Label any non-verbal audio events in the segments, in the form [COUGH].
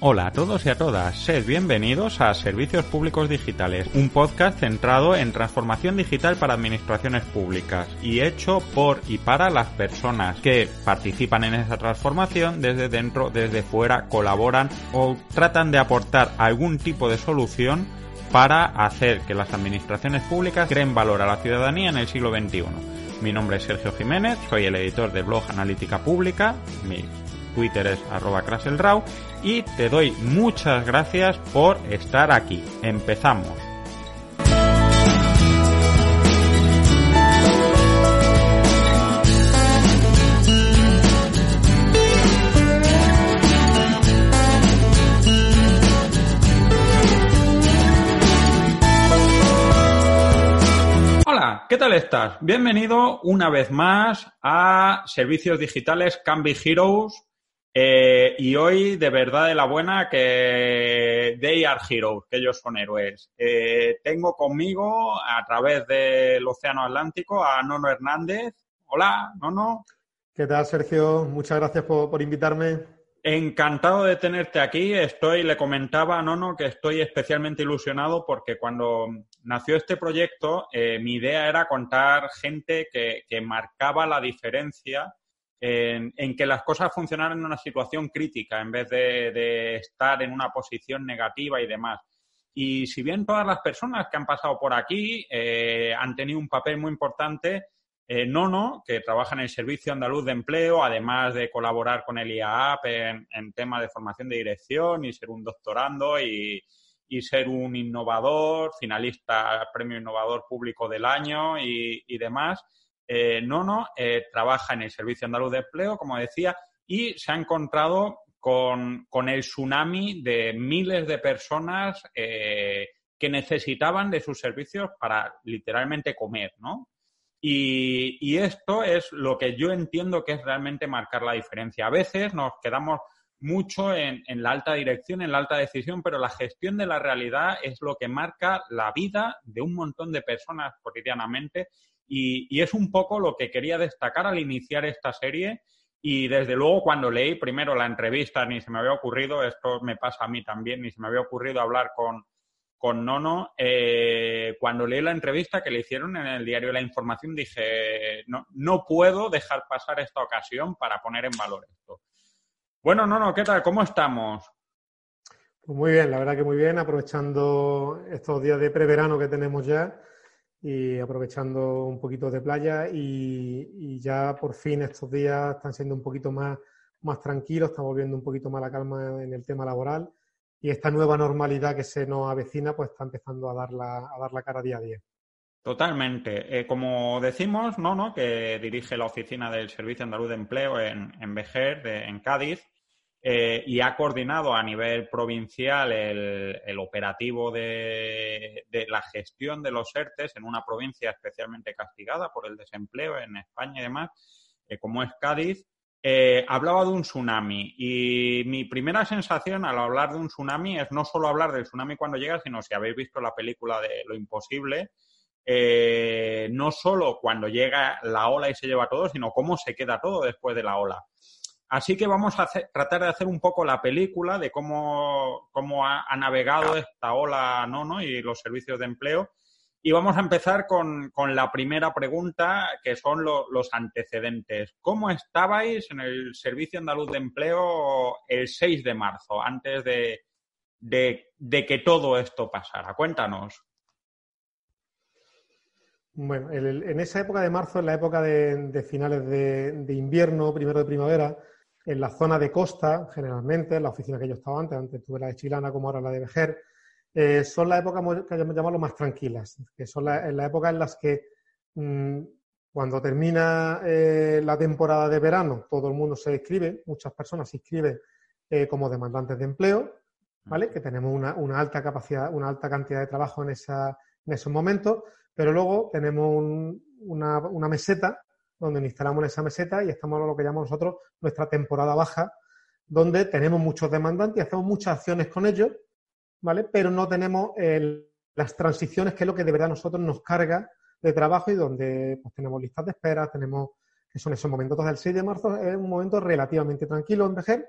Hola a todos y a todas, sed bienvenidos a Servicios Públicos Digitales, un podcast centrado en transformación digital para administraciones públicas y hecho por y para las personas que participan en esa transformación desde dentro, desde fuera, colaboran o tratan de aportar algún tipo de solución para hacer que las administraciones públicas creen valor a la ciudadanía en el siglo XXI. Mi nombre es Sergio Jiménez, soy el editor de blog Analítica Pública, mi Twitter es arroba y te doy muchas gracias por estar aquí. Empezamos. Hola, ¿qué tal estás? Bienvenido una vez más a Servicios Digitales Can Be Heroes, eh, y hoy, de verdad, de la buena, que they are heroes, que ellos son héroes. Eh, tengo conmigo, a través del Océano Atlántico, a Nono Hernández. Hola, Nono. ¿Qué tal, Sergio? Muchas gracias por, invitarme. Encantado de tenerte aquí. Estoy, le comentaba a Nono que estoy especialmente ilusionado porque cuando nació este proyecto, eh, mi idea era contar gente que, que marcaba la diferencia en, que las cosas funcionaran en una situación crítica en vez de, estar en una posición negativa y demás. Y si bien todas las personas que han pasado por aquí eh, han tenido un papel muy importante, eh, Nono, que trabaja en el Servicio Andaluz de Empleo, además de colaborar con el IAAP en, en temas de formación de dirección y ser un doctorando y, ser un innovador, finalista Premio Innovador Público del Año y, y demás, eh, Nono eh, trabaja en el Servicio Andaluz de Empleo, como decía, y se ha encontrado con, el tsunami de miles de personas eh, que necesitaban de sus servicios para literalmente comer, ¿no? Y, esto es lo que yo entiendo que es realmente marcar la diferencia. A veces nos quedamos mucho en, la alta dirección, en la alta decisión, pero la gestión de la realidad es lo que marca la vida de un montón de personas cotidianamente y, es un poco lo que quería destacar al iniciar esta serie. Y desde luego cuando leí primero la entrevista, ni se me había ocurrido, esto me pasa a mí también, ni se me había ocurrido hablar con, con Nono, eh, cuando leí la entrevista que le hicieron en el diario La Información, dije, no, no puedo dejar pasar esta ocasión para poner en valor esto. Bueno, Nono, ¿qué tal? ¿Cómo estamos? Pues muy bien, la verdad que muy bien, aprovechando estos días de preverano que tenemos ya y aprovechando un poquito de playa y, ya por fin estos días están siendo un poquito más, más tranquilos, estamos viendo un poquito más la calma en el tema laboral y esta nueva normalidad que se nos avecina pues está empezando a dar la, a dar la cara día a día. Totalmente. Eh, como decimos, ¿no, ¿no? que dirige la oficina del Servicio Andaluz de Empleo en, en Vejer, en Cádiz, eh, y ha coordinado a nivel provincial el, operativo de, la gestión de los ERTES en una provincia especialmente castigada por el desempleo en España y demás, eh, como es Cádiz. Eh, hablaba de un tsunami y mi primera sensación al hablar de un tsunami es no solo hablar del tsunami cuando llega, sino si habéis visto la película de Lo Imposible, no solo cuando llega la ola y se lleva todo, sino cómo se queda todo después de la ola. Así que vamos a tratar de hacer un poco la película de cómo, cómo ha, navegado esta ola Nono y los servicios de empleo. Y vamos a empezar con, la primera pregunta, que son los antecedentes. ¿Cómo estabais en el Servicio Andaluz de Empleo el 6 de marzo, antes de, de, que todo esto pasara? Cuéntanos. Bueno, en esa época de marzo, en la época de, finales de, de, invierno, primero de primavera, en la zona de costa, generalmente, en la oficina que yo estaba antes, antes tuve la de Chilana como ahora la de Vejer, eh, son las épocas que llamamos más tranquilas, que son las la épocas en las que mm, cuando termina eh, la temporada de verano, todo el mundo se inscribe, muchas personas se inscriben eh, como demandantes de empleo, ¿vale? Que tenemos una, alta capacidad, una alta cantidad de trabajo en, esa, en esos momentos, pero luego tenemos una, una, meseta donde instalamos esa meseta y estamos en lo que llamamos nosotros nuestra temporada baja, donde tenemos muchos demandantes y hacemos muchas acciones con ellos, ¿vale? Pero no tenemos las transiciones, que es lo que de verdad nosotros nos carga de trabajo y donde pues, tenemos listas de espera, tenemos que son esos momentos. Entonces, el 6 de marzo es un momento relativamente tranquilo en Vejer,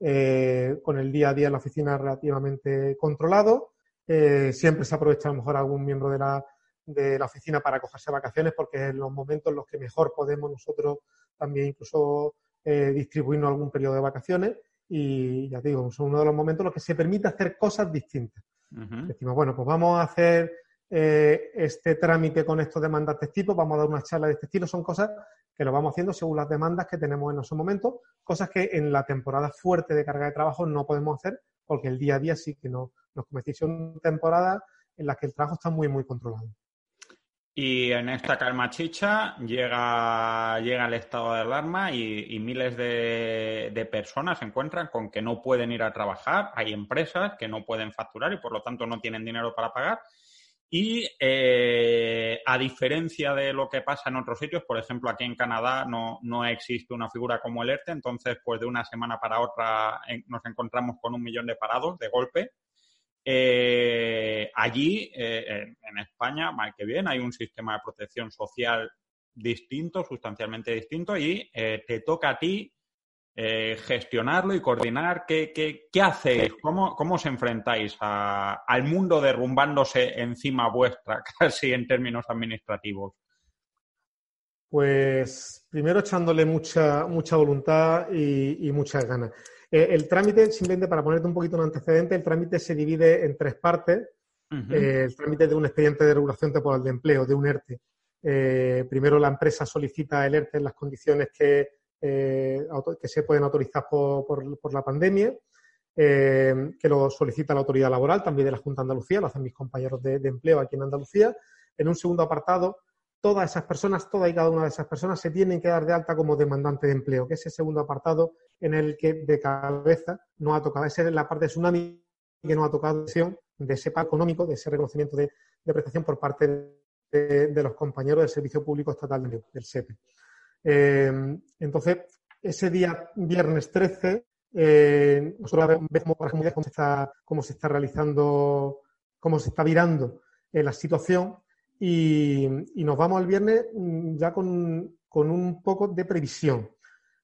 eh, con el día a día en la oficina relativamente controlado. Eh, siempre se aprovecha a lo mejor algún miembro de la, de la oficina para cogerse vacaciones porque es los momentos en los que mejor podemos nosotros también incluso eh, distribuirnos algún periodo de vacaciones y ya digo, son uno de los momentos en los que se permite hacer cosas distintas. Decimos, bueno, pues vamos a hacer eh, este trámite con estos demandantes tipo, vamos a dar una charla de este estilo, son cosas que lo vamos haciendo según las demandas que tenemos en esos momentos, cosas que en la temporada fuerte de carga de trabajo no podemos hacer porque el día a día sí que no, nos convertimos en temporada en la que el trabajo está muy, muy controlado. Y en esta calma chicha llega, llega el estado de alarma y, miles de, personas se encuentran con que no pueden ir a trabajar. Hay empresas que no pueden facturar y por lo tanto no tienen dinero para pagar. Y eh, a diferencia de lo que pasa en otros sitios, por ejemplo, aquí en Canadá no, no existe una figura como el ERTE, entonces pues de una semana para otra nos encontramos con un millón de parados de golpe. Eh, allí, eh, en España, mal que bien, hay un sistema de protección social distinto, sustancialmente distinto, y te toca a ti eh, gestionarlo y coordinar. ¿Qué, qué, hacéis? ¿Cómo, ¿Cómo, os enfrentáis al mundo derrumbándose encima vuestra, [LAUGHS] casi en términos administrativos? Pues primero echándole mucha, mucha voluntad y, muchas ganas. Eh, el trámite, simplemente para ponerte un poquito un antecedente, el trámite se divide en tres partes. Eh, el trámite de un expediente de regulación temporal de empleo, de un ERTE. primero la empresa solicita el ERTE en las condiciones que eh, que se pueden autorizar por, la pandemia, eh, que lo solicita la autoridad laboral, también de la Junta de Andalucía, lo hacen mis compañeros de, empleo aquí en Andalucía. En un segundo apartado, todas esas personas, toda y cada una de esas personas se tienen que dar de alta como demandante de empleo, que es el segundo apartado en el que de cabeza no ha tocado, esa es la parte de tsunami que no ha tocado de ese pago económico, de ese reconocimiento de, prestación por parte de, de, los compañeros del Servicio Público Estatal de del SEPE. Eh, entonces, ese día, viernes 13, eh, nosotros vemos cómo se está, cómo se está realizando, cómo se está virando eh, la situación y, nos vamos el viernes mm, ya con, un poco de previsión.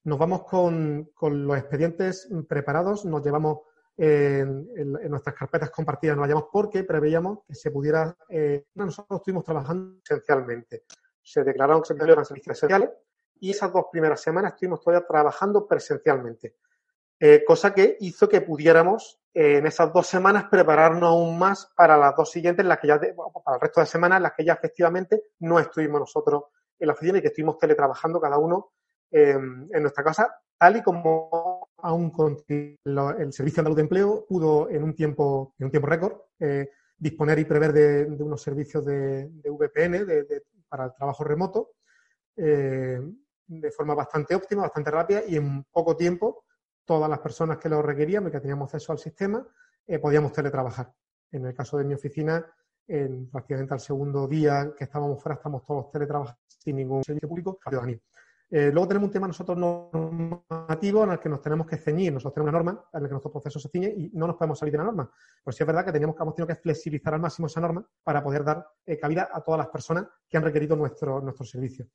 Nos vamos con, los expedientes preparados, nos llevamos en, nuestras carpetas compartidas, nos llevamos porque preveíamos que se pudiera. nosotros estuvimos trabajando esencialmente. Se declararon que se servicios esenciales, y esas dos primeras semanas estuvimos todavía trabajando presencialmente, eh, cosa que hizo que pudiéramos eh, en esas dos semanas prepararnos aún más para las dos siguientes, las que ya para el resto de semanas, en las que ya efectivamente no estuvimos nosotros en la oficina y que estuvimos teletrabajando cada uno em, en nuestra casa, tal y como aún con el Servicio Andaluz de Empleo pudo en un tiempo, en un tiempo récord eh, disponer y prever de, unos servicios de, VPN para el trabajo remoto de forma bastante óptima, bastante rápida y en poco tiempo todas las personas que lo requeríamos y que teníamos acceso al sistema eh, podíamos teletrabajar. En el caso de mi oficina, en, prácticamente al segundo día que estábamos fuera, estamos todos teletrabajando sin ningún servicio público. Eh, luego tenemos un tema nosotros normativo en el que nos tenemos que ceñir. Nosotros tenemos una norma en la que nuestro proceso se ciñe y no nos podemos salir de la norma. Pues sí es verdad que teníamos hemos tenido que flexibilizar al máximo esa norma para poder dar eh, cabida a todas las personas que han requerido nuestro, nuestro servicio.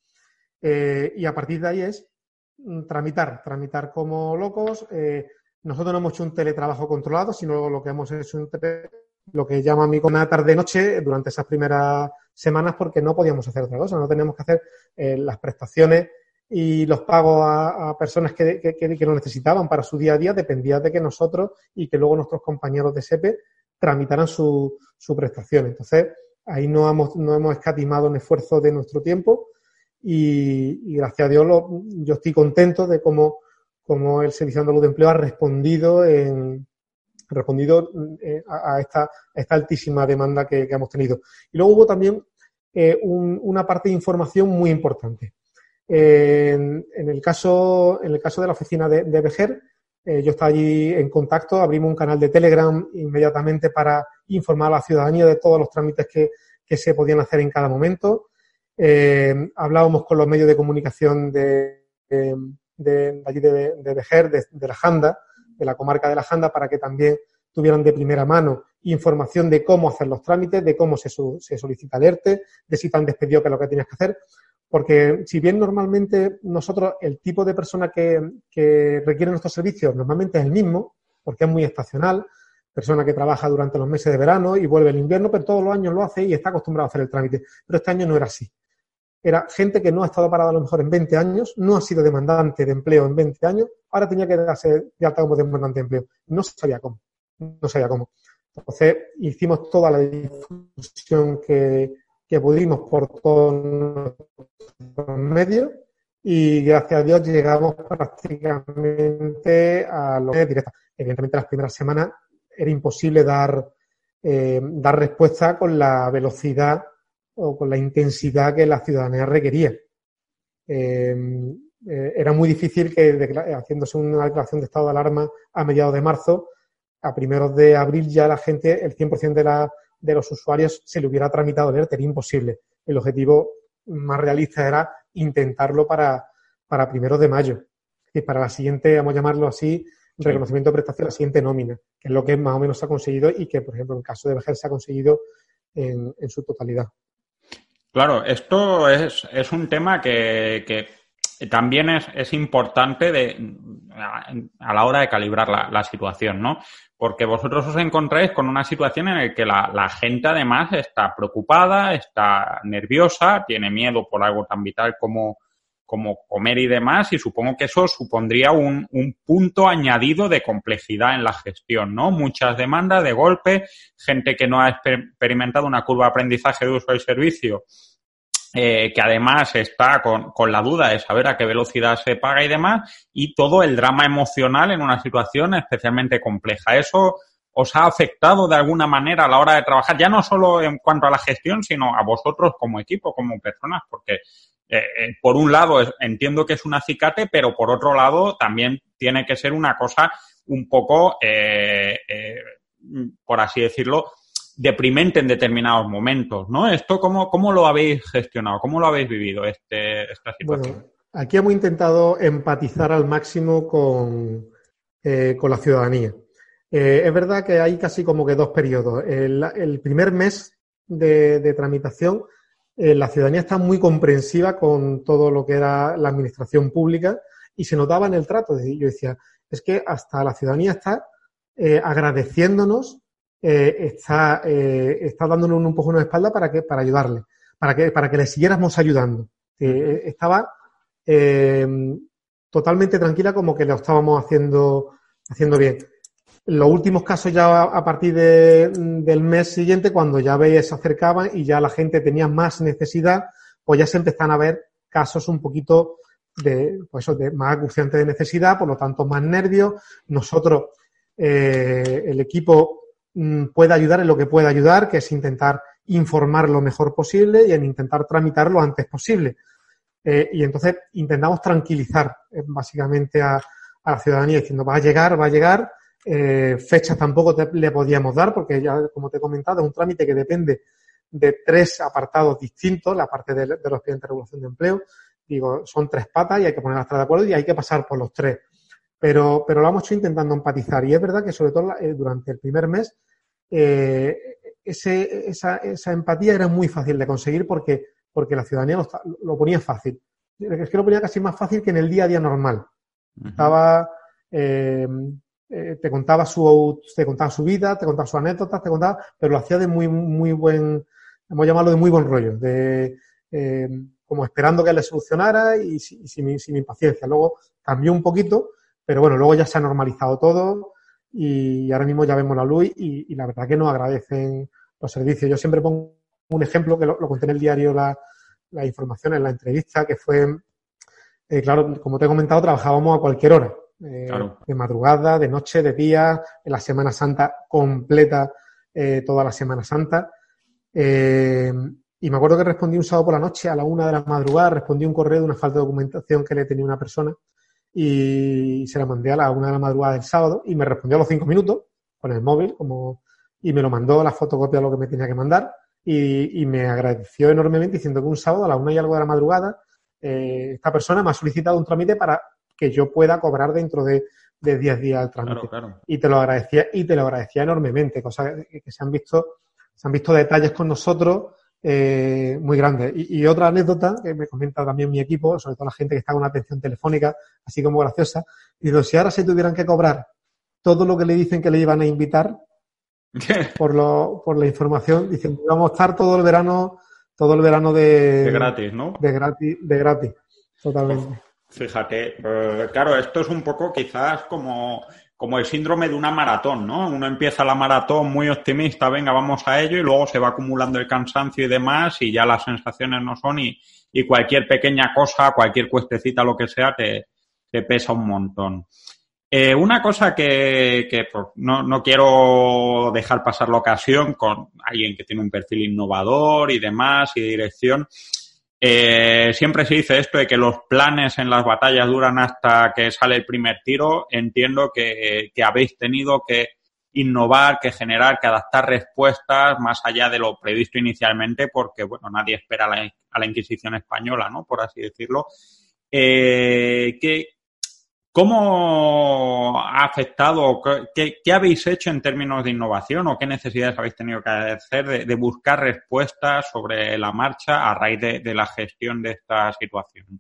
Y a partir de ahí es tramitar, tramitar como locos. Eh, nosotros no hemos hecho un teletrabajo controlado, sino lo que hemos hecho lo que llama como una tarde-noche durante esas primeras semanas porque no podíamos hacer otra cosa, no teníamos que hacer eh, las prestaciones y los pagos a, personas que, que, lo necesitaban para su día a día dependía de que nosotros y que luego nuestros compañeros de SEPE tramitaran su, su prestación. Entonces, ahí no hemos, no hemos escatimado un esfuerzo de nuestro tiempo y, gracias a Dios yo estoy contento de cómo, cómo, el Servicio Andaluz de Empleo ha respondido en, respondido eh, a, esta, esta, altísima demanda que, hemos tenido. Y luego hubo también eh, una parte de información muy importante. en, el caso, en el caso de la oficina de, de Bejer, eh, yo estaba allí en contacto, abrimos un canal de Telegram inmediatamente para informar a la ciudadanía de todos los trámites que, se podían hacer en cada momento. Hablábamos con los medios de comunicación de, de, allí de, de Bejer, de, la Janda, de la comarca de la Janda, para que también tuvieran de primera mano información de cómo hacer los trámites, de cómo se, se solicita el ERTE, de si te han despedido, que es lo que tienes que hacer. Porque si bien normalmente nosotros, el tipo de persona que requiere nuestros servicios normalmente es el mismo, porque es muy estacional, persona que trabaja durante los meses de verano y vuelve el invierno, pero todos los años lo hace y está acostumbrado a hacer el trámite. Pero este año no era así era gente que no ha estado parada a lo mejor en 20 años, no ha sido demandante de empleo en 20 años, ahora tenía que darse de alta como demandante de empleo. No sabía cómo, no sabía cómo. Entonces hicimos toda la difusión que, pudimos por todos los medios y gracias a Dios llegamos prácticamente a lo que es directa. Evidentemente las primeras semanas era imposible dar, eh, dar respuesta con la velocidad o con la intensidad que la ciudadanía requería. Em, eh, era muy difícil que, haciéndose una declaración de estado de alarma a mediados de marzo, a primeros de abril ya la gente, el 100% de, la, de los usuarios se le hubiera tramitado el ERTE, era imposible. El objetivo más realista era intentarlo para, para primeros de mayo. Y para la siguiente, vamos a llamarlo así, reconocimiento de prestación, la siguiente nómina, que es lo que más o menos se ha conseguido y que, por ejemplo, en el caso de Vejer se ha conseguido en su totalidad. Claro, esto es, es un tema que, que también es, es importante de, a, la hora de calibrar la, la, situación, ¿no? Porque vosotros os encontráis con una situación en la que la, la, gente además está preocupada, está nerviosa, tiene miedo por algo tan vital como, como comer y demás, y supongo que eso supondría un, un, punto añadido de complejidad en la gestión, ¿no? Muchas demandas de golpe, gente que no ha experimentado una curva de aprendizaje de uso del servicio, eh, que además está con, con, la duda de saber a qué velocidad se paga y demás, y todo el drama emocional en una situación especialmente compleja. Eso os ha afectado de alguna manera a la hora de trabajar, ya no solo en cuanto a la gestión, sino a vosotros como equipo, como personas, porque eh, eh, por un lado entiendo que es un acicate, pero por otro lado también tiene que ser una cosa un poco, eh, por así decirlo, deprimente en determinados momentos, ¿no? ¿Esto cómo, cómo lo habéis gestionado? ¿Cómo lo habéis vivido este, esta situación? Aquí hemos intentado empatizar al máximo con, con la ciudadanía. es verdad que hay casi como que dos periodos. El, primer mes de tramitación eh, la ciudadanía está muy comprensiva con todo lo que era la administración pública y se notaba en el trato. Yo decía, es que hasta la ciudadanía está eh, agradeciéndonos, eh, está, está dándonos un empujón la espalda para, que, para ayudarle, para que, para que le siguiéramos ayudando. estaba totalmente tranquila como que lo estábamos haciendo, haciendo bien los últimos casos ya a partir del mes siguiente, cuando ya veis se acercaban y ya la gente tenía más necesidad, pues ya se empezaron a ver casos un poquito de, pues eso, de más acuciante de necesidad, por lo tanto más nervios. Nosotros, eh, el equipo mm, puede ayudar en lo que puede ayudar, que es intentar informar lo mejor posible y en intentar tramitar lo antes posible. Eh, y entonces intentamos tranquilizar eh, básicamente a, a la ciudadanía diciendo va a llegar, va a llegar, eh, fechas tampoco le podíamos dar porque ya, como te he comentado, es un trámite que depende de tres apartados distintos, la parte de, los expedientes de regulación de empleo. Digo, son tres patas y hay que ponerlas de acuerdo y hay que pasar por los tres. Pero, pero lo hemos hecho intentando empatizar y es verdad que sobre todo eh, durante el primer mes eh, ese, esa, esa, empatía era muy fácil de conseguir porque, porque la ciudadanía lo, lo, ponía fácil. Es que lo ponía casi más fácil que en el día a día normal. Estaba eh, eh, te contaba su te contaba su vida, te contaba sus anécdotas, te contaba, pero lo hacía de muy muy buen, vamos a llamarlo de muy buen rollo, de eh, como esperando que le solucionara y, sin, sin, impaciencia. Luego cambió un poquito, pero bueno, luego ya se ha normalizado todo y ahora mismo ya vemos la luz y, la verdad que nos agradecen los servicios. Yo siempre pongo un ejemplo que lo, conté en el diario la, la información en la entrevista, que fue, eh, claro, como te he comentado, trabajábamos a cualquier hora eh, de madrugada, de noche, de día, en la Semana Santa completa, eh, toda la Semana Santa. Eh, y me acuerdo que respondí un sábado por la noche a la una de la madrugada, respondí un correo de una falta de documentación que le tenía una persona y se la mandé a la una de la madrugada del sábado y me respondió a los cinco minutos con el móvil como y me lo mandó la fotocopia de lo que me tenía que mandar y, me agradeció enormemente diciendo que un sábado a la una y algo de la madrugada eh, esta persona me ha solicitado un trámite para que yo pueda cobrar dentro de, de 10 días el trámite. Y te lo agradecía, y te lo agradecía enormemente, cosas que, se han visto, se han visto detalles con nosotros eh, muy grandes. Y, otra anécdota que me comenta también mi equipo, sobre todo la gente que está con atención telefónica, así como graciosa, digo, si ahora se tuvieran que cobrar todo lo que le dicen que le iban a invitar, [LAUGHS] por, lo, por la información. Dicen, vamos a estar todo el verano, todo el verano de, de gratis, ¿no? De gratis, de gratis, totalmente. Fíjate, eh, claro, esto es un poco quizás como, como el síndrome de una maratón, ¿no? Uno empieza la maratón muy optimista, venga, vamos a ello, y luego se va acumulando el cansancio y demás, y ya las sensaciones no son, y, cualquier pequeña cosa, cualquier cuestecita, lo que sea, te, te pesa un montón. Eh, una cosa que, pues, no, quiero dejar pasar la ocasión con alguien que tiene un perfil innovador y demás y dirección. Eh, siempre se dice esto de que los planes en las batallas duran hasta que sale el primer tiro. Entiendo que, habéis tenido que innovar, que generar, que adaptar respuestas más allá de lo previsto inicialmente, porque bueno, nadie espera a la, Inquisición española, ¿no? Por así decirlo. Eh, ¿qué, ¿Cómo ha afectado, qué, habéis hecho en términos de innovación o qué necesidades habéis tenido que hacer de, buscar respuestas sobre la marcha a raíz de, la gestión de esta situación?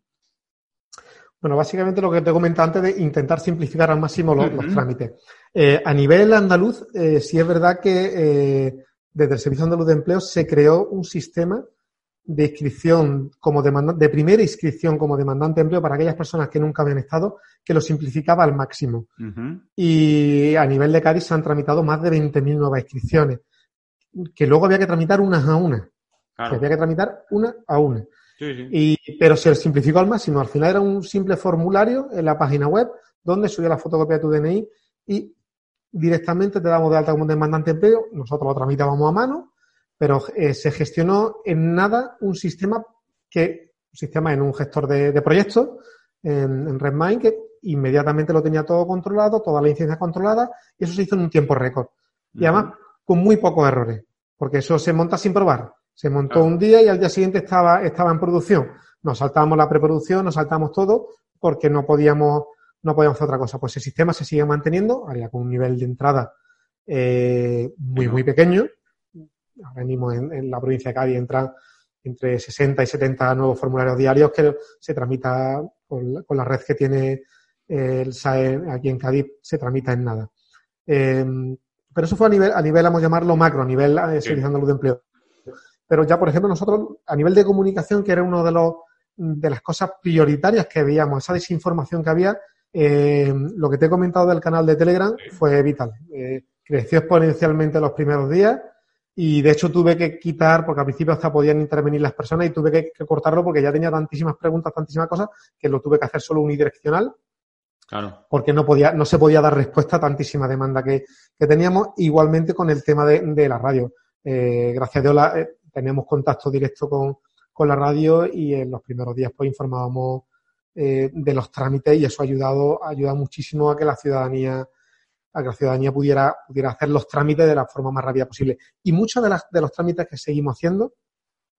Bueno, básicamente lo que te comenté antes de intentar simplificar al máximo los, trámites. Eh, a nivel andaluz, eh, sí es verdad que eh, desde el Servicio Andaluz de Empleo se creó un sistema de inscripción como demandante, de primera inscripción como demandante de empleo para aquellas personas que nunca habían estado, que lo simplificaba al máximo. Y a nivel de Cádiz se han tramitado más de 20.000 nuevas inscripciones, que luego había que tramitar unas a una. había que tramitar una a una. Y, pero se simplificó al máximo. Al final era un simple formulario en la página web donde subía la fotocopia de tu DNI y directamente te damos de alta como demandante de empleo. Nosotros lo tramitábamos a mano pero eh, se gestionó en nada un sistema que, un sistema en un gestor de, proyectos, en, Redmine, que inmediatamente lo tenía todo controlado, toda la licencia controlada, y eso se hizo en un tiempo récord. Y además, con muy pocos errores, porque eso se monta sin probar. Se montó un día y al día siguiente estaba, estaba en producción. Nos saltábamos la preproducción, nos saltamos todo, porque no podíamos, no podíamos hacer otra cosa. Pues el sistema se sigue manteniendo, haría con un nivel de entrada eh, muy, muy pequeño, ahora mismo en, la provincia de Cádiz entran entre 60 y 70 nuevos formularios diarios que se tramita con, la red que tiene el SAE aquí en Cádiz, se tramita en nada. Em, pero eso fue a nivel, a nivel, vamos a llamarlo macro, a nivel eh, Servicio de de Empleo. Pero ya, por ejemplo, nosotros, a nivel de comunicación, que era uno de los de las cosas prioritarias que veíamos, esa desinformación que había, em, lo que te he comentado del canal de Telegram fue vital. Eh, creció exponencialmente los primeros días y de hecho tuve que quitar, porque al principio hasta podían intervenir las personas y tuve que, cortarlo porque ya tenía tantísimas preguntas, tantísimas cosas, que lo tuve que hacer solo unidireccional. Claro. Porque no podía, no se podía dar respuesta a tantísima demanda que, teníamos. Igualmente con el tema de, la radio. Eh, gracias a Dios la, eh, teníamos contacto directo con, la radio y en los primeros días pues informábamos eh, de los trámites y eso ha ayudado, ha ayudado muchísimo a que la ciudadanía a que la ciudadanía pudiera, pudiera hacer los trámites de la forma más rápida posible. Y muchos de, de los trámites que seguimos haciendo,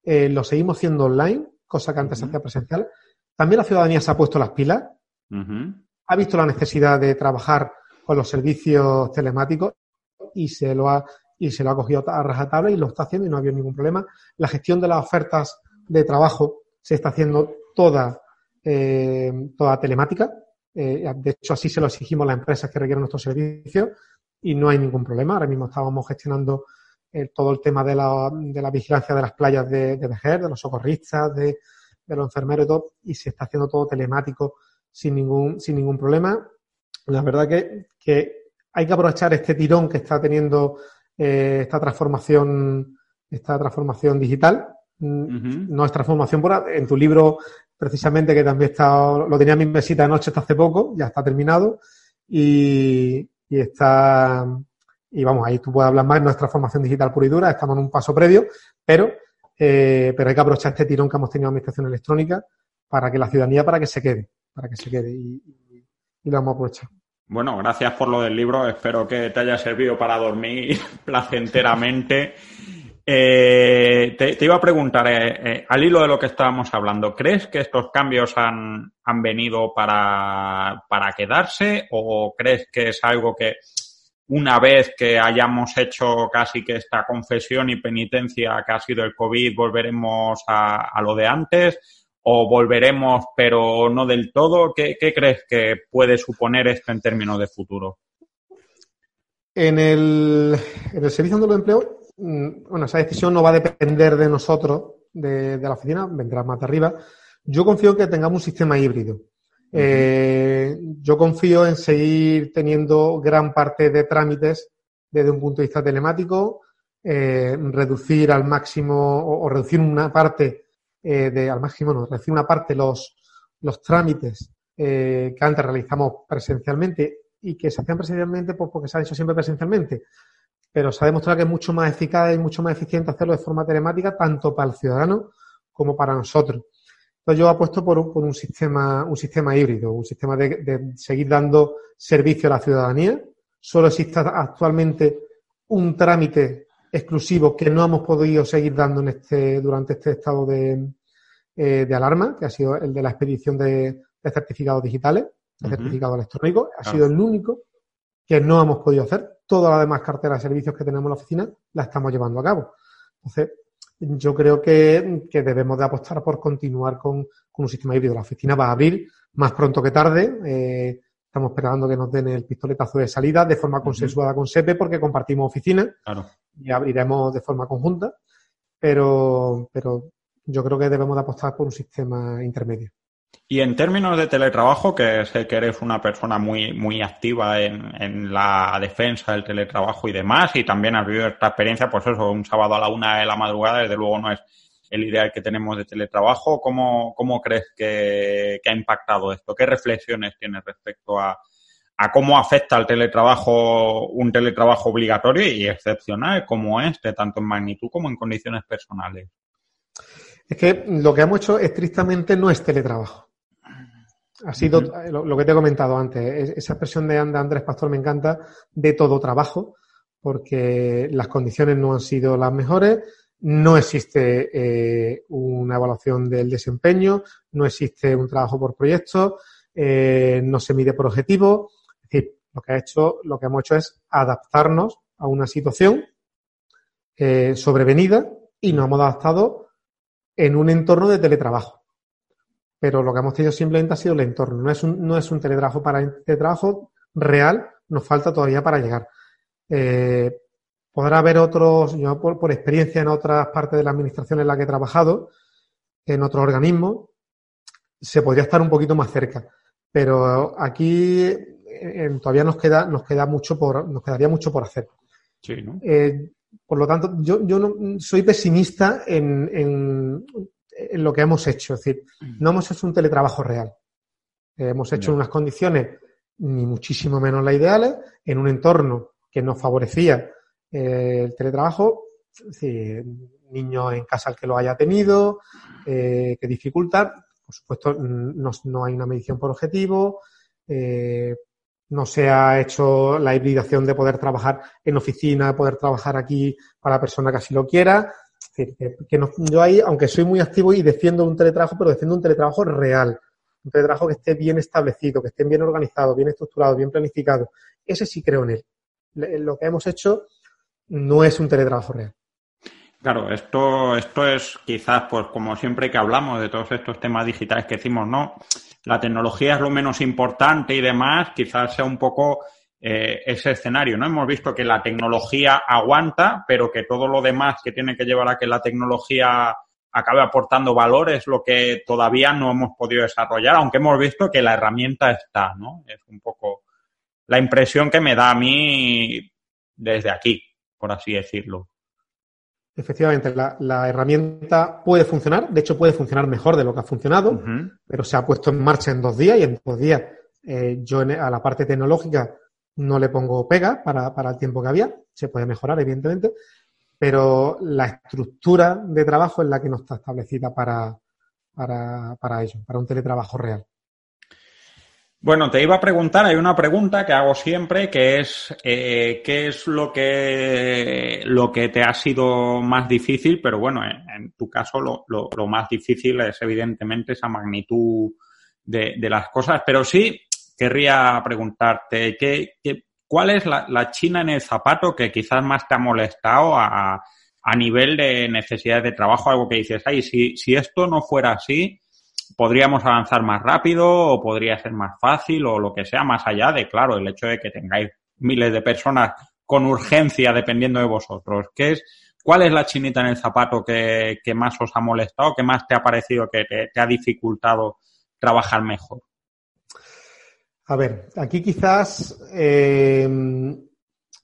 eh, los seguimos haciendo online, cosa que antes se hacía presencial. También la ciudadanía se ha puesto las pilas, ha visto la necesidad de trabajar con los servicios telemáticos y se lo ha, y se lo ha cogido a rajatabla y lo está haciendo y no ha habido ningún problema. La gestión de las ofertas de trabajo se está haciendo toda, eh, toda telemática. Eh, de hecho, así se lo exigimos a las empresas que requieren nuestros servicios y no hay ningún problema. Ahora mismo estábamos gestionando eh, todo el tema de la, de la, vigilancia de las playas de, de Vejer, de los socorristas, de, los enfermeros y todo, y se está haciendo todo telemático sin ningún, sin ningún problema. La verdad que, que hay que aprovechar este tirón que está teniendo eh, esta transformación, esta transformación digital. Mm, no es transformación pura. En tu libro precisamente que también está, lo tenía en mi mesita de noche hasta hace poco, ya está terminado. y, está, y vamos, ahí tú puedes hablar más nuestra formación digital pura y dura, estamos en un paso previo, pero, eh, pero hay que aprovechar este tirón que hemos tenido en administración electrónica para que la ciudadanía, para que se quede, para que se quede y, y lo vamos a aprovechar. Bueno, gracias por lo del libro. Espero que te haya servido para dormir [LAUGHS] placenteramente. Eh, te, iba a preguntar, eh, eh, al hilo de lo que estábamos hablando, ¿crees que estos cambios han, han venido para, para, quedarse o crees que es algo que una vez que hayamos hecho casi que esta confesión y penitencia que ha sido el COVID, volveremos a, lo de antes? o volveremos pero no del todo? ¿Qué, crees que puede suponer esto en términos de futuro? En el, en el servicio de empleo, bueno, esa decisión no va a depender de nosotros, de, la oficina, vendrá más de arriba. Yo confío en que tengamos un sistema híbrido. Eh, yo confío en seguir teniendo gran parte de trámites desde un punto de vista telemático, eh, reducir al máximo o reducir una parte eh, de, al máximo nos recibe una parte los, los trámites que antes realizamos presencialmente y que se hacían presencialmente pues porque se ha hecho siempre presencialmente. Pero se ha demostrado que es mucho más eficaz y mucho más eficiente hacerlo de forma telemática, tanto para el ciudadano como para nosotros. Entonces yo apuesto por un, por un sistema, un sistema híbrido, un sistema de, de seguir dando servicio a la ciudadanía. Solo existe actualmente un trámite exclusivo que no hemos podido seguir dando en este, durante este estado de, eh, de alarma, que ha sido el de la expedición de, certificados digitales, de certificados electrónicos. Ha sido el único que no hemos podido hacer. Todas las demás carteras de servicios que tenemos en la oficina las estamos llevando a cabo. Entonces, yo creo que, que debemos de apostar por continuar con, con, un sistema híbrido. La oficina va a abrir más pronto que tarde. Eh, Estamos esperando que nos den el pistoletazo de salida de forma consensuada con SEPE porque compartimos oficina y abriremos de forma conjunta, pero, pero yo creo que debemos de apostar por un sistema intermedio. Y en términos de teletrabajo, que sé que eres una persona muy, muy activa en, en, la defensa del teletrabajo y demás, y también has vivido esta experiencia, pues eso, un sábado a la una de la madrugada, desde luego no es el ideal que tenemos de teletrabajo. ¿Cómo, cómo crees que, ha impactado esto? ¿Qué reflexiones tienes respecto a, cómo afecta al teletrabajo un teletrabajo obligatorio y excepcional como este, tanto en magnitud como en condiciones personales? Es que lo que hemos hecho estrictamente no es teletrabajo. Ha sido lo, que te he comentado antes. Esa expresión de Andrés Pastor me encanta, de todo trabajo, porque las condiciones no han sido las mejores, no existe eh, una evaluación del desempeño, no existe un trabajo por proyecto, eh, no se mide por objetivo. Es decir, lo que, ha hecho, lo que hemos hecho es adaptarnos a una situación eh, sobrevenida y nos hemos adaptado en un entorno de teletrabajo. Pero lo que hemos tenido simplemente ha sido el entorno. No es un, no es un teletrabajo para teletrabajo real, nos falta todavía para llegar. Podrá haber otros, yo por, experiencia en otras partes de la administración en la que he trabajado, en otros organismos, se podría estar un poquito más cerca. Pero aquí todavía nos queda, nos queda mucho por, nos quedaría mucho por hacer. Sí, ¿no? Eh, por lo tanto, yo, yo no, soy pesimista en, en, lo que hemos hecho. Es decir, mm. no hemos hecho un teletrabajo real. hemos hecho unas condiciones ni muchísimo menos las ideales, en un entorno que nos favorecía eh, el teletrabajo, si niño en casa el que lo haya tenido, eh, que dificulta. Por supuesto, no, hay una medición por objetivo, eh, no se ha hecho la hibridación de poder trabajar en oficina, poder trabajar aquí para la persona que así lo quiera. que, yo ahí, aunque soy muy activo y defiendo un teletrabajo, pero defiendo un teletrabajo real. Un teletrabajo que esté bien establecido, que esté bien organizado, bien estructurado, bien planificado. Ese sí creo en él. Lo que hemos hecho no es un teletrabajo real. Claro, esto, esto es quizás, pues como siempre que hablamos de todos estos temas digitales que decimos, no, la tecnología es lo menos importante y demás, quizás sea un poco eh, ese escenario, ¿no? Hemos visto que la tecnología aguanta, pero que todo lo demás que tiene que llevar a que la tecnología acabe aportando valor es lo que todavía no hemos podido desarrollar, aunque hemos visto que la herramienta está, ¿no? Es un poco la impresión que me da a mí desde aquí por así decirlo. Efectivamente, la, herramienta puede funcionar, de hecho puede funcionar mejor de lo que ha funcionado, pero se ha puesto en marcha en dos días y en dos días Eh, yo a la parte tecnológica no le pongo pega para, para el tiempo que había, se puede mejorar, evidentemente, pero la estructura de trabajo es la que no está establecida para, para, para ello, para un teletrabajo real. Bueno, te iba a preguntar, hay una pregunta que hago siempre, que es eh, ¿qué es lo que, lo que te ha sido más difícil? Pero bueno, en, tu caso lo, lo, lo, más difícil es evidentemente esa magnitud de, de las cosas, pero sí querría preguntarte, ¿qué, qué, cuál es la, la, china en el zapato que quizás más te ha molestado a, a nivel de necesidades de trabajo? Algo que dices, ay, si, si esto no fuera así, podríamos avanzar más rápido o podría ser más fácil o lo que sea, más allá de, claro, el hecho de que tengáis miles de personas con urgencia dependiendo de vosotros. ¿Qué es, ¿Cuál es la chinita en el zapato que, que más os ha molestado, que más te ha parecido que te, ha dificultado trabajar mejor? A ver, aquí quizás, eh,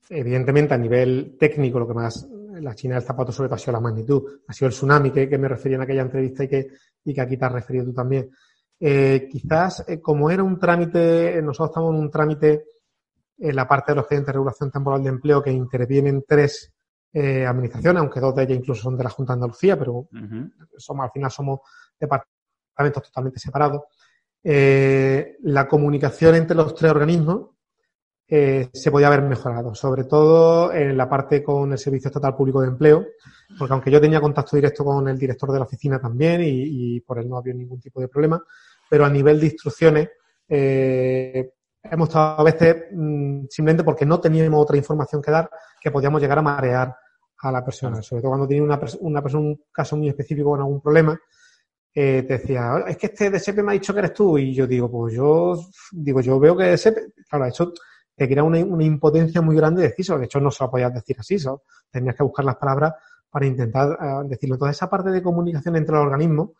evidentemente a nivel técnico, lo que más la China del zapato sobre todo ha sido la magnitud, ha sido el tsunami que, que me refería en aquella entrevista y que, y que aquí te has referido tú también. Eh, quizás, eh, como era un trámite, nosotros estamos en un trámite en la parte de los expedientes de regulación temporal de empleo que intervienen tres eh, administraciones, aunque dos de ellas incluso son de la Junta de Andalucía, pero uh -huh. somos, al final somos departamentos totalmente separados. Eh, la comunicación entre los tres organismos eh, se podía haber mejorado, sobre todo en la parte con el Servicio Estatal Público de Empleo, porque aunque yo tenía contacto directo con el director de la oficina también y, y por él no había ningún tipo de problema, pero a nivel de instrucciones eh, hemos estado a veces mmm, simplemente porque no teníamos otra información que dar que podíamos llegar a marear a la persona, sobre todo cuando tenía una, una persona un caso muy específico con algún problema. Eh, te decía, es que este de SEPE me ha dicho que eres tú, y yo digo, pues yo digo, yo veo que de SEPE, claro, eso te crea una, una, impotencia muy grande de decirlo. De hecho, no se lo podías decir así, ¿so? tenías que buscar las palabras para intentar uh, decirlo. Entonces, esa parte de comunicación entre los organismos,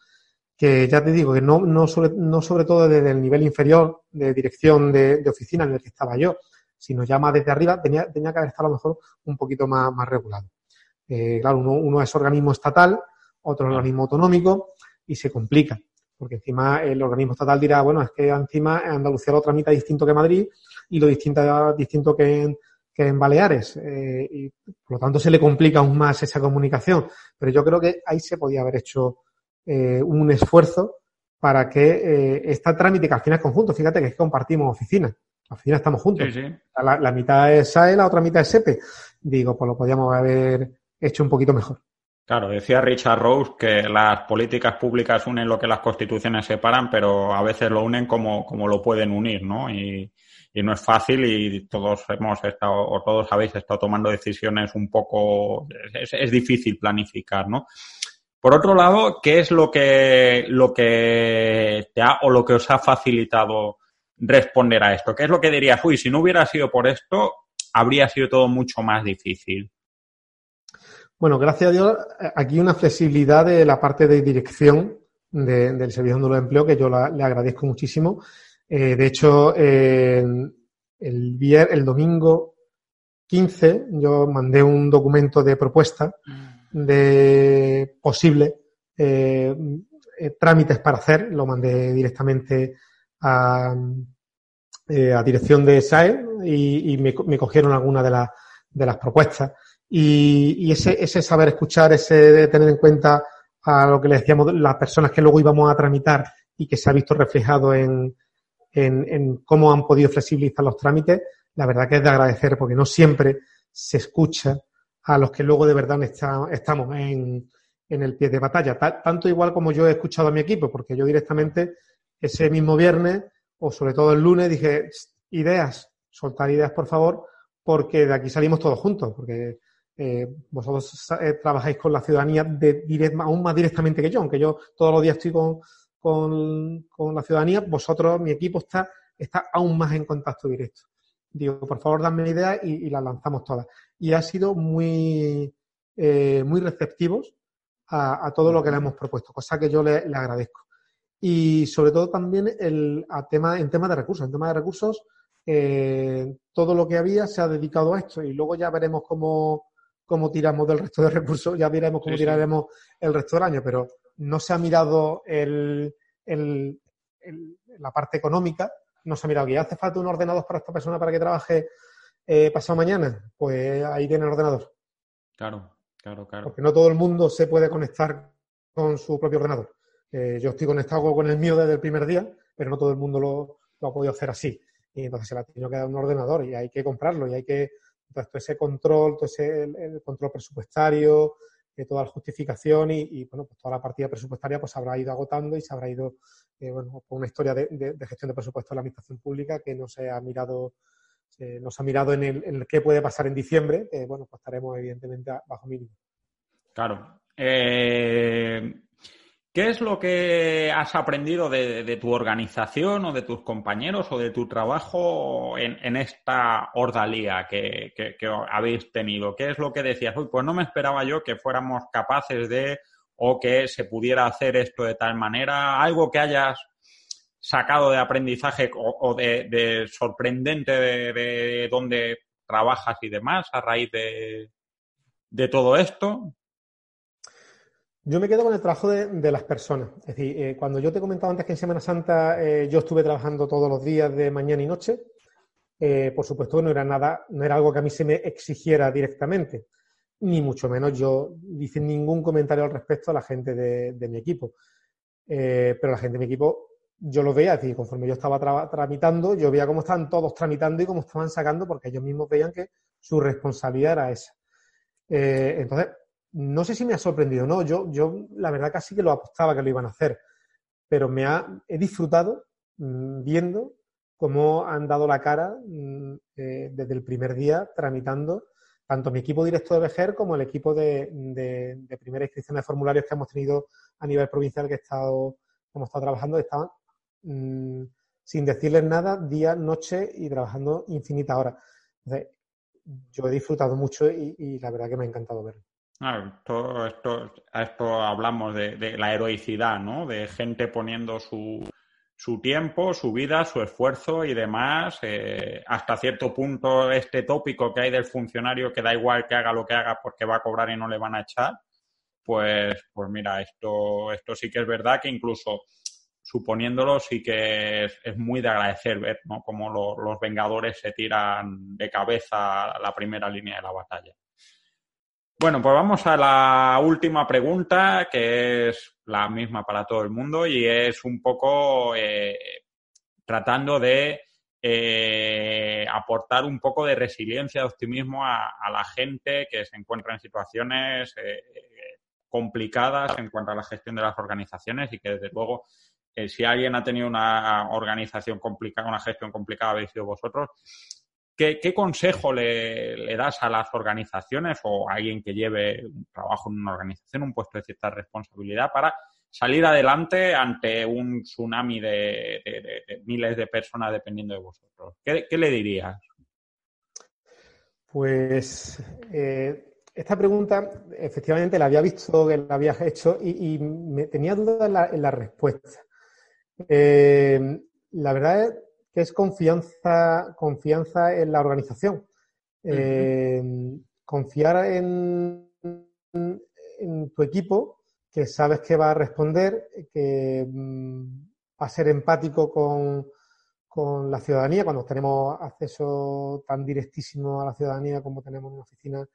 que ya te digo, que no, no, sobre, no sobre todo desde el nivel inferior de dirección de, de, oficina en el que estaba yo, sino ya más desde arriba, tenía, tenía que haber estado a lo mejor un poquito más, más regulado. Eh, claro, uno, uno es organismo estatal, otro es organismo autonómico, y se complica porque encima el organismo estatal dirá, bueno, es que encima Andalucía lo tramita distinto que Madrid y lo distinto, distinto que en, que en Baleares. Eh, y por lo tanto se le complica aún más esa comunicación. Pero yo creo que ahí se podía haber hecho eh, un esfuerzo para que eh, esta trámite, que al final es conjunto, fíjate que es que compartimos oficinas. La oficina estamos juntos. Sí, sí. La, la, mitad es SAE, la otra mitad es SEPE. Digo, pues lo podíamos haber hecho un poquito mejor. Claro, decía Richard Rose que las políticas públicas unen lo que las constituciones separan, pero a veces lo unen como, como lo pueden unir, ¿no? Y, y no es fácil y todos hemos estado, o todos habéis estado tomando decisiones un poco, es, es difícil planificar, ¿no? Por otro lado, ¿qué es lo que, lo que te ha, o lo que os ha facilitado responder a esto? ¿Qué es lo que dirías, uy, si no hubiera sido por esto, habría sido todo mucho más difícil? Bueno, gracias a Dios, aquí una flexibilidad de la parte de dirección de, del Servicio de Empleo que yo la, le agradezco muchísimo. Eh, de hecho, eh, el, vier, el domingo 15 yo mandé un documento de propuesta de posible eh, trámites para hacer. Lo mandé directamente a, a dirección de SAE y, y me, me, cogieron algunas de, la, de las propuestas. Y, y ese, ese, saber escuchar, ese tener en cuenta a lo que le decíamos las personas que luego íbamos a tramitar y que se ha visto reflejado en, en, cómo han podido flexibilizar los trámites, la verdad que es de agradecer porque no siempre se escucha a los que luego de verdad estamos en, en, el pie de batalla. Ta, tanto igual como yo he escuchado a mi equipo, porque yo directamente ese mismo viernes o sobre todo el lunes dije, ideas, soltar ideas por favor, porque de aquí salimos todos juntos, porque eh, vosotros eh, trabajáis con la ciudadanía de aún más directamente que yo, aunque yo todos los días estoy con, con, con la ciudadanía, vosotros, mi equipo está, está aún más en contacto directo. Digo, por favor, dadme ideas y, y las lanzamos todas. Y ha sido muy, eh, muy receptivos a, todo lo que le hemos propuesto, cosa que yo le, le agradezco. Y sobre todo también el, a tema, en tema de recursos. En tema de recursos, eh, todo lo que había se ha dedicado a esto y luego ya veremos cómo, cómo tiramos del resto de recursos, ya veremos cómo sí, tiraremos sí. el resto del año, pero no se ha mirado el, el, el, la parte económica, no se ha mirado, ¿y hace falta un ordenador para esta persona para que trabaje eh, pasado mañana? Pues ahí tiene el ordenador. Claro, claro, claro. Porque no todo el mundo se puede conectar con su propio ordenador. Eh, yo estoy conectado con el mío desde el primer día, pero no todo el mundo lo, ha podido hacer así. Y entonces se le ha tenido que dar un ordenador y hay que comprarlo y hay que. Entonces, todo ese control, todo ese control presupuestario, eh, toda la justificación y, bueno, pues toda la partida presupuestaria pues habrá ido agotando y se habrá ido, eh, bueno, por una historia de, gestión de presupuesto de la administración pública que no se ha mirado, no se ha mirado en el, qué puede pasar en diciembre, que bueno, pues estaremos evidentemente bajo mínimo. Claro. Eh, ¿Qué es lo que has aprendido de, tu organización o de tus compañeros o de tu trabajo en, esta ordalía que, habéis tenido? ¿Qué es lo que decías? Uy, pues no me esperaba yo que fuéramos capaces de o que se pudiera hacer esto de tal manera. Algo que hayas sacado de aprendizaje o, de, sorprendente de, de, trabajas y demás a raíz de todo esto. Yo me quedo con el trabajo de, las personas. Es decir, eh, cuando yo te comentaba antes que en Semana Santa eh, yo estuve trabajando todos los días de mañana y noche, eh, por supuesto no era nada, no era algo que a mí se me exigiera directamente, ni mucho menos yo hice ningún comentario al respecto a la gente de, mi equipo. pero la gente de mi equipo, yo lo veía, es decir, conforme yo estaba tramitando, yo veía cómo estaban todos tramitando y cómo estaban sacando, porque ellos mismos veían que su responsabilidad era esa. entonces, no sé si me ha sorprendido o no. Yo, yo la verdad casi que lo apostaba que lo iban a hacer, pero me ha, he disfrutado mm, viendo cómo han dado la cara mm, eh, desde el primer día tramitando tanto mi equipo directo de Vejer como el equipo de, primera inscripción de formularios que hemos tenido a nivel provincial que he estado, hemos estado trabajando, estaban mm, sin decirles nada, día, noche y trabajando infinitas horas. Entonces, yo he disfrutado mucho y la verdad que me ha encantado verlo. Claro, esto, a esto hablamos de, la heroicidad, ¿no? De gente poniendo su, su tiempo, su vida, su esfuerzo y demás. Eh, hasta cierto punto, este tópico que hay del funcionario que da igual que haga lo que haga porque va a cobrar y no le van a echar, pues, pues mira, esto, esto sí que es verdad que incluso suponiéndolo sí que es, muy de agradecer ver ¿no? cómo los Vengadores se tiran de cabeza a la primera línea de la batalla. Bueno, pues vamos a la última pregunta, que es la misma para todo el mundo y es un poco eh, tratando de eh, aportar un poco de resiliencia, de optimismo a, la gente que se encuentra en situaciones eh, complicadas en cuanto a la gestión de las organizaciones y que desde luego si alguien ha tenido una organización complicada, una gestión complicada, habéis sido vosotros. ¿Qué, consejo le, das a las organizaciones o a alguien que lleve un trabajo en una organización, un puesto de cierta responsabilidad para salir adelante ante un tsunami de, miles de personas dependiendo de vosotros? ¿Qué, le dirías? Pues eh, esta pregunta efectivamente la había visto que la habías hecho y, me tenía dudas en la, respuesta. Eh, la verdad es que es confianza, confianza en la organización. Eh, confiar en, en, tu equipo, que sabes que va a responder, que mm, va a ser empático con, con, la ciudadanía, cuando tenemos acceso tan directísimo a la ciudadanía como tenemos en una oficina,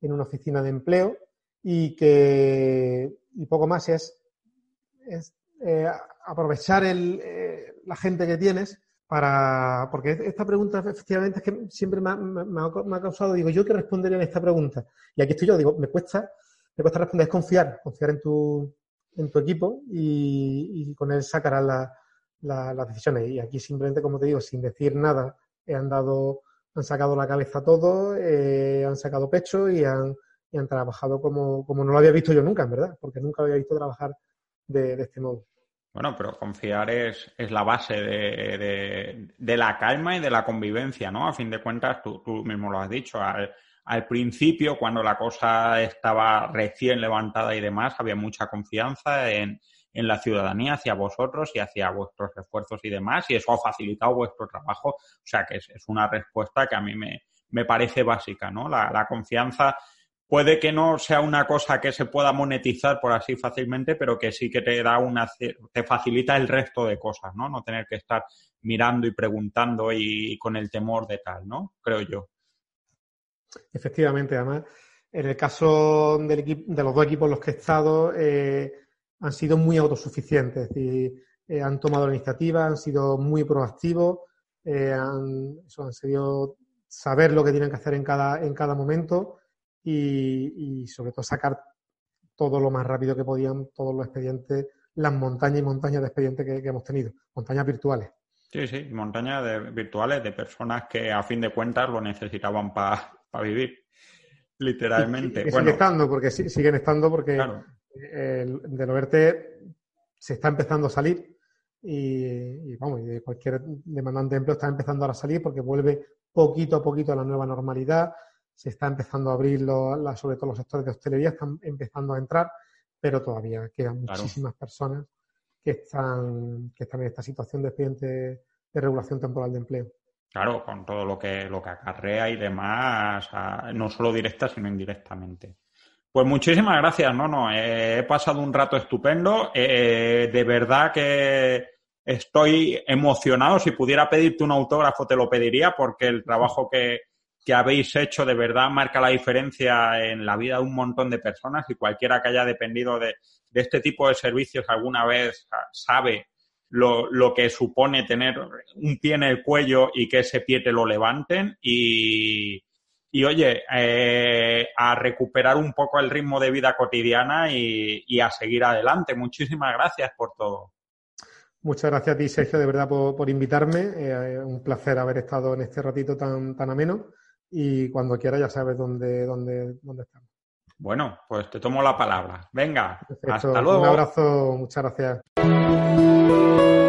en una oficina de empleo, y que y poco más es, es eh, aprovechar el, eh, la gente que tienes para, porque esta pregunta efectivamente es que siempre me ha, causado, digo, ¿yo qué respondería en esta pregunta? Y aquí estoy yo, digo, me cuesta, me cuesta responder, es confiar, confiar en tu, en tu equipo y, con él sacarás las decisiones. Y aquí simplemente, como te digo, sin decir nada, han dado, han sacado la cabeza todo, eh, han sacado pecho y han, y han trabajado como, como no lo había visto yo nunca, en verdad, porque nunca había visto trabajar de este modo. Bueno, pero confiar es, es la base de, de, la calma y de la convivencia, ¿no? A fin de cuentas, tú, tú mismo lo has dicho, al, al, principio, cuando la cosa estaba recién levantada y demás, había mucha confianza en, en la ciudadanía hacia vosotros y hacia vuestros esfuerzos y demás, y eso ha facilitado vuestro trabajo. O sea que es, es una respuesta que a mí me, me parece básica, ¿no? La, la confianza puede que no sea una cosa que se pueda monetizar por así fácilmente, pero que sí que te da una, te facilita el resto de cosas, ¿no? No tener que estar mirando y preguntando y, con el temor de tal, ¿no? Creo yo. Efectivamente, además, en el caso del de los dos equipos en los que he estado, eh, han sido muy autosuficientes, es eh, han tomado la iniciativa, han sido muy proactivos, eh, han, han sabido saber lo que tienen que hacer en cada, en cada momento y, sobre todo sacar todo lo más rápido que podían todos los expedientes, las montañas y montañas de expedientes que, hemos tenido, montañas virtuales. Sí, sí, montañas de, virtuales de personas que a fin de cuentas lo necesitaban para vivir, literalmente. Y, sigue estando, porque siguen estando, porque el, de lo verte se está empezando a salir. Y, vamos, y cualquier demandante de empleo está empezando a salir porque vuelve poquito a poquito a la nueva normalidad se está empezando a abrir, sobre todo los sectores de hostelería, están empezando a entrar, pero todavía quedan muchísimas personas que están, que están en esta situación de expediente de regulación temporal de empleo. Claro, con todo lo que, lo que acarrea y demás, no solo directa, sino indirectamente. Pues muchísimas gracias, no, no, he pasado un rato estupendo. Eh, de verdad que estoy emocionado. Si pudiera pedirte un autógrafo, te lo pediría, porque el trabajo que, que habéis hecho de verdad marca la diferencia en la vida de un montón de personas y cualquiera que haya dependido de, este tipo de servicios alguna vez sabe lo, que supone tener un pie en el cuello y que ese pie te lo levanten y, oye, eh, a recuperar un poco el ritmo de vida cotidiana y, a seguir adelante. Muchísimas gracias por todo. Muchas gracias a ti, Sergio, de verdad, por, invitarme. Eh, un placer haber estado en este ratito tan, tan ameno y cuando quiera ya sabes dónde, dónde, dónde estamos. Bueno, pues te tomo la palabra. Venga, hasta luego. Un abrazo, muchas gracias.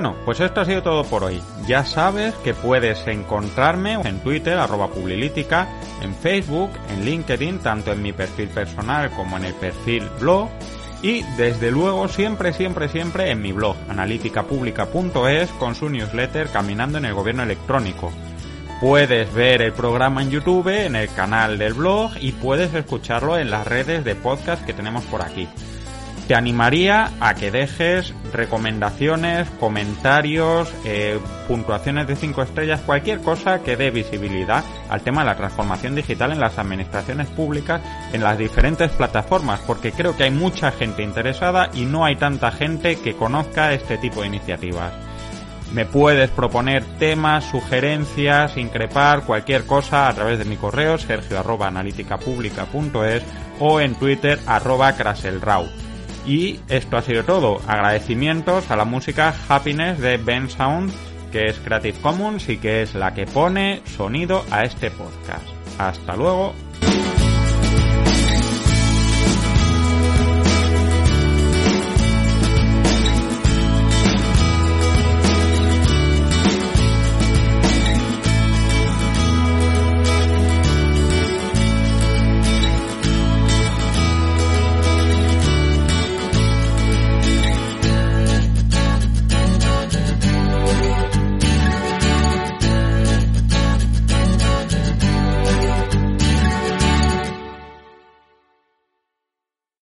Bueno, pues esto ha sido todo por hoy. Ya sabes que puedes encontrarme en Twitter, arroba Publilítica, en Facebook, en LinkedIn, tanto en mi perfil personal como en el perfil blog. Y desde luego siempre, siempre, siempre en mi blog, analíticapublica.es, con su newsletter Caminando en el Gobierno Electrónico. Puedes ver el programa en YouTube, en el canal del blog y puedes escucharlo en las redes de podcast que tenemos por aquí te animaría a que dejes recomendaciones, comentarios, eh, puntuaciones de 5 estrellas, cualquier cosa que dé visibilidad al tema de la transformación digital en las administraciones públicas en las diferentes plataformas, porque creo que hay mucha gente interesada y no hay tanta gente que conozca este tipo de iniciativas. Me puedes proponer temas, sugerencias, increpar, cualquier cosa a través de mi correo sergio arroba o en twitter arroba y esto ha sido todo. Agradecimientos a la música Happiness de Ben Sound, que es Creative Commons y que es la que pone sonido a este podcast. Hasta luego.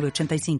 85